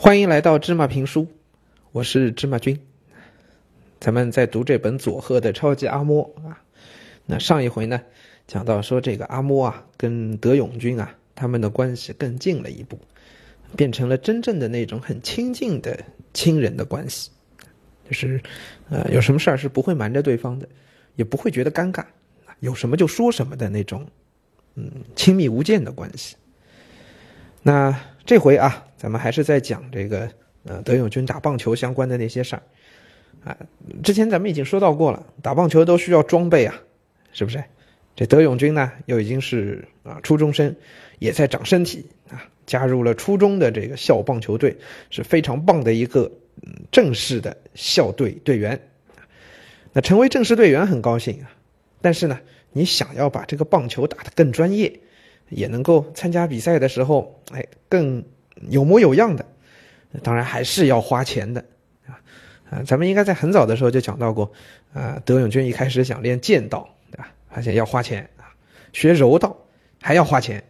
欢迎来到芝麻评书，我是芝麻君。咱们在读这本佐贺的超级阿嬷啊。那上一回呢，讲到说这个阿嬷啊，跟德永君啊，他们的关系更近了一步，变成了真正的那种很亲近的亲人的关系，就是呃，有什么事儿是不会瞒着对方的，也不会觉得尴尬，有什么就说什么的那种，嗯，亲密无间的关系。那这回啊，咱们还是在讲这个呃德永君打棒球相关的那些事儿啊。之前咱们已经说到过了，打棒球都需要装备啊，是不是？这德永君呢，又已经是啊初中生，也在长身体啊，加入了初中的这个校棒球队，是非常棒的一个嗯正式的校队队员。那成为正式队员很高兴啊，但是呢，你想要把这个棒球打得更专业。也能够参加比赛的时候，哎，更有模有样的。当然还是要花钱的啊啊！咱们应该在很早的时候就讲到过啊。德永君一开始想练剑道，对吧？而且要花钱啊。学柔道还要花钱。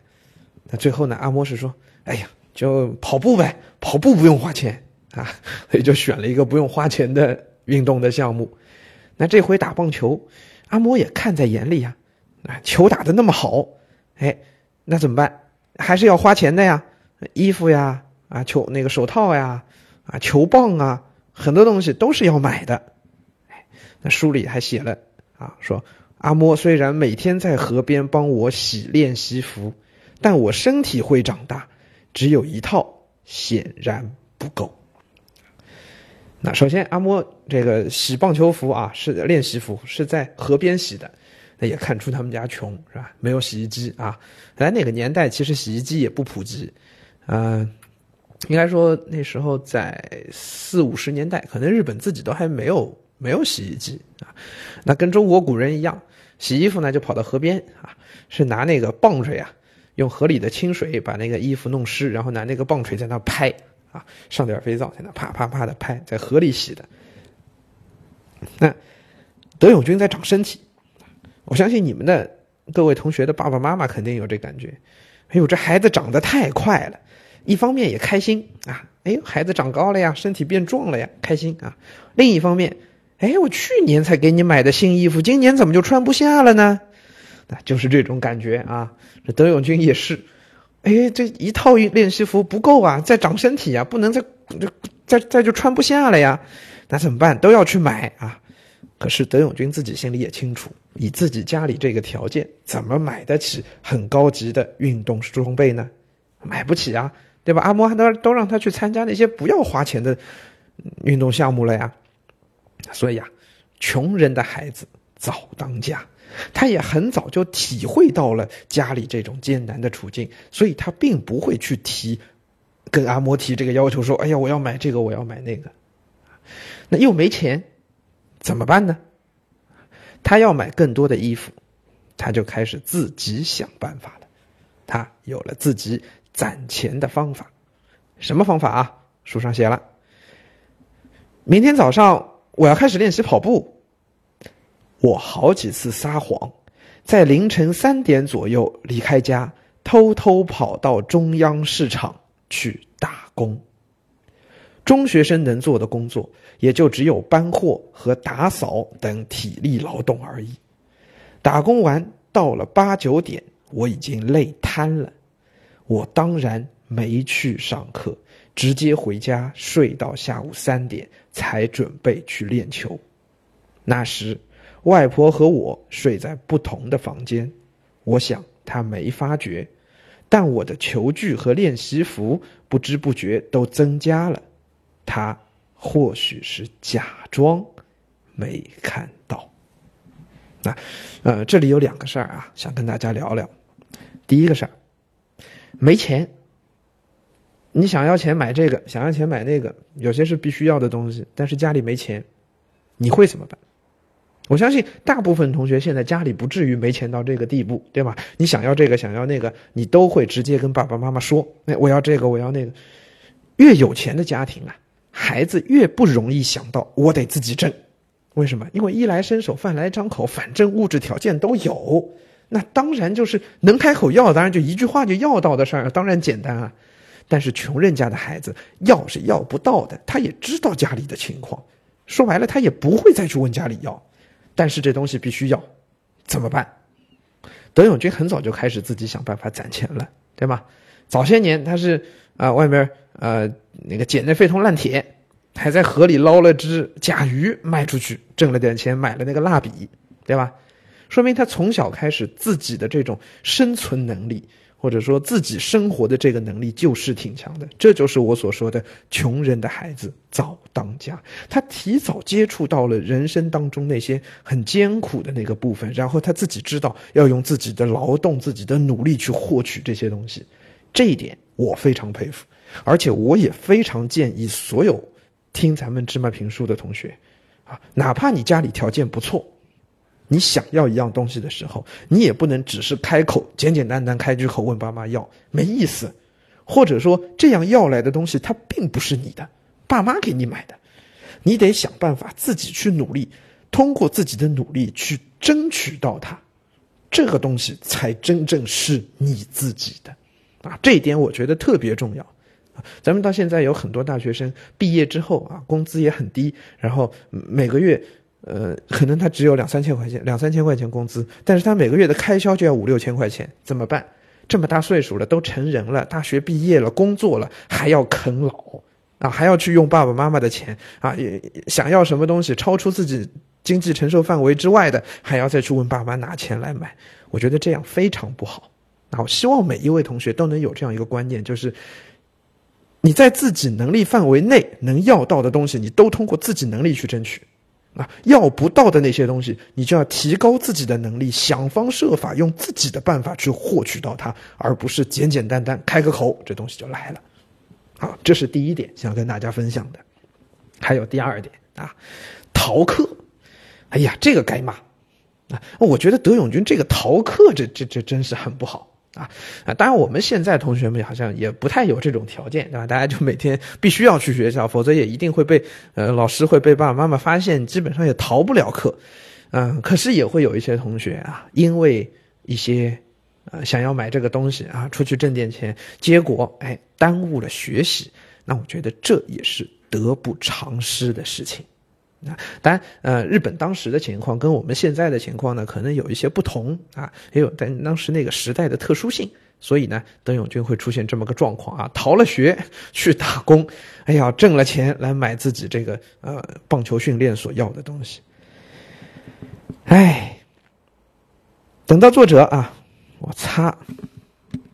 那最后呢？阿嬷是说：“哎呀，就跑步呗，跑步不用花钱啊。”所以就选了一个不用花钱的运动的项目。那这回打棒球，阿嬷也看在眼里呀。啊，球打得那么好，哎。那怎么办？还是要花钱的呀，衣服呀，啊球那个手套呀，啊球棒啊，很多东西都是要买的。那书里还写了啊，说阿嬷虽然每天在河边帮我洗练习服，但我身体会长大，只有一套显然不够。那首先，阿嬷这个洗棒球服啊，是练习服，是在河边洗的。那也看出他们家穷是吧？没有洗衣机啊。在那个年代，其实洗衣机也不普及，嗯，应该说那时候在四五十年代，可能日本自己都还没有没有洗衣机啊。那跟中国古人一样，洗衣服呢就跑到河边啊，是拿那个棒槌啊，用河里的清水把那个衣服弄湿，然后拿那个棒槌在那拍啊，上点肥皂在那啪啪啪的拍，在河里洗的。那德永君在长身体。我相信你们的各位同学的爸爸妈妈肯定有这感觉，哎呦，这孩子长得太快了，一方面也开心啊，哎，孩子长高了呀，身体变壮了呀，开心啊。另一方面，哎，我去年才给你买的新衣服，今年怎么就穿不下了呢？啊，就是这种感觉啊。这德永君也是，哎，这一套练习服不够啊，再长身体啊，不能再再再就穿不下了呀，那怎么办？都要去买啊。可是德永君自己心里也清楚，以自己家里这个条件，怎么买得起很高级的运动装备呢？买不起啊，对吧？阿嬷都都让他去参加那些不要花钱的运动项目了呀。所以啊，穷人的孩子早当家，他也很早就体会到了家里这种艰难的处境，所以他并不会去提跟阿嬷提这个要求，说：“哎呀，我要买这个，我要买那个。”那又没钱。怎么办呢？他要买更多的衣服，他就开始自己想办法了。他有了自己攒钱的方法，什么方法啊？书上写了：明天早上我要开始练习跑步。我好几次撒谎，在凌晨三点左右离开家，偷偷跑到中央市场去打工。中学生能做的工作，也就只有搬货和打扫等体力劳动而已。打工完到了八九点，我已经累瘫了。我当然没去上课，直接回家睡到下午三点，才准备去练球。那时，外婆和我睡在不同的房间，我想她没发觉，但我的球具和练习服不知不觉都增加了。他或许是假装没看到。那，呃，这里有两个事儿啊，想跟大家聊聊。第一个事儿，没钱。你想要钱买这个，想要钱买那个，有些是必须要的东西，但是家里没钱，你会怎么办？我相信大部分同学现在家里不至于没钱到这个地步，对吧？你想要这个，想要那个，你都会直接跟爸爸妈妈说：“那我要这个，我要那个。”越有钱的家庭啊。孩子越不容易想到我得自己挣，为什么？因为衣来伸手，饭来张口，反正物质条件都有，那当然就是能开口要，当然就一句话就要到的事儿，当然简单啊。但是穷人家的孩子要是要不到的，他也知道家里的情况，说白了他也不会再去问家里要，但是这东西必须要，怎么办？德永军很早就开始自己想办法攒钱了，对吧？早些年他是啊外面呃那个捡那废铜烂铁，还在河里捞了只甲鱼卖出去，挣了点钱买了那个蜡笔，对吧？说明他从小开始自己的这种生存能力，或者说自己生活的这个能力就是挺强的。这就是我所说的穷人的孩子早当家。他提早接触到了人生当中那些很艰苦的那个部分，然后他自己知道要用自己的劳动、自己的努力去获取这些东西。这一点我非常佩服，而且我也非常建议所有听咱们芝麻评书的同学，啊，哪怕你家里条件不错。你想要一样东西的时候，你也不能只是开口简简单单开句口问爸妈要，没意思。或者说这样要来的东西它并不是你的，爸妈给你买的，你得想办法自己去努力，通过自己的努力去争取到它，这个东西才真正是你自己的，啊，这一点我觉得特别重要。咱们到现在有很多大学生毕业之后啊，工资也很低，然后每个月。呃，可能他只有两三千块钱，两三千块钱工资，但是他每个月的开销就要五六千块钱，怎么办？这么大岁数了，都成人了，大学毕业了，工作了，还要啃老啊，还要去用爸爸妈妈的钱啊，也想要什么东西超出自己经济承受范围之外的，还要再去问爸妈拿钱来买，我觉得这样非常不好。啊，我希望每一位同学都能有这样一个观念，就是你在自己能力范围内能要到的东西，你都通过自己能力去争取。啊，要不到的那些东西，你就要提高自己的能力，想方设法用自己的办法去获取到它，而不是简简单单开个口，这东西就来了。好，这是第一点想跟大家分享的。还有第二点啊，逃课。哎呀，这个该骂啊！我觉得德永军这个逃课，这这这真是很不好。啊啊！当然，我们现在同学们好像也不太有这种条件，对吧？大家就每天必须要去学校，否则也一定会被呃老师会被爸爸妈妈发现，基本上也逃不了课。嗯，可是也会有一些同学啊，因为一些呃想要买这个东西啊，出去挣点钱，结果哎耽误了学习。那我觉得这也是得不偿失的事情。啊，当然，呃，日本当时的情况跟我们现在的情况呢，可能有一些不同啊，也有但当时那个时代的特殊性，所以呢，邓永军会出现这么个状况啊，逃了学去打工，哎呀，挣了钱来买自己这个呃棒球训练所要的东西，哎，等到作者啊，我擦。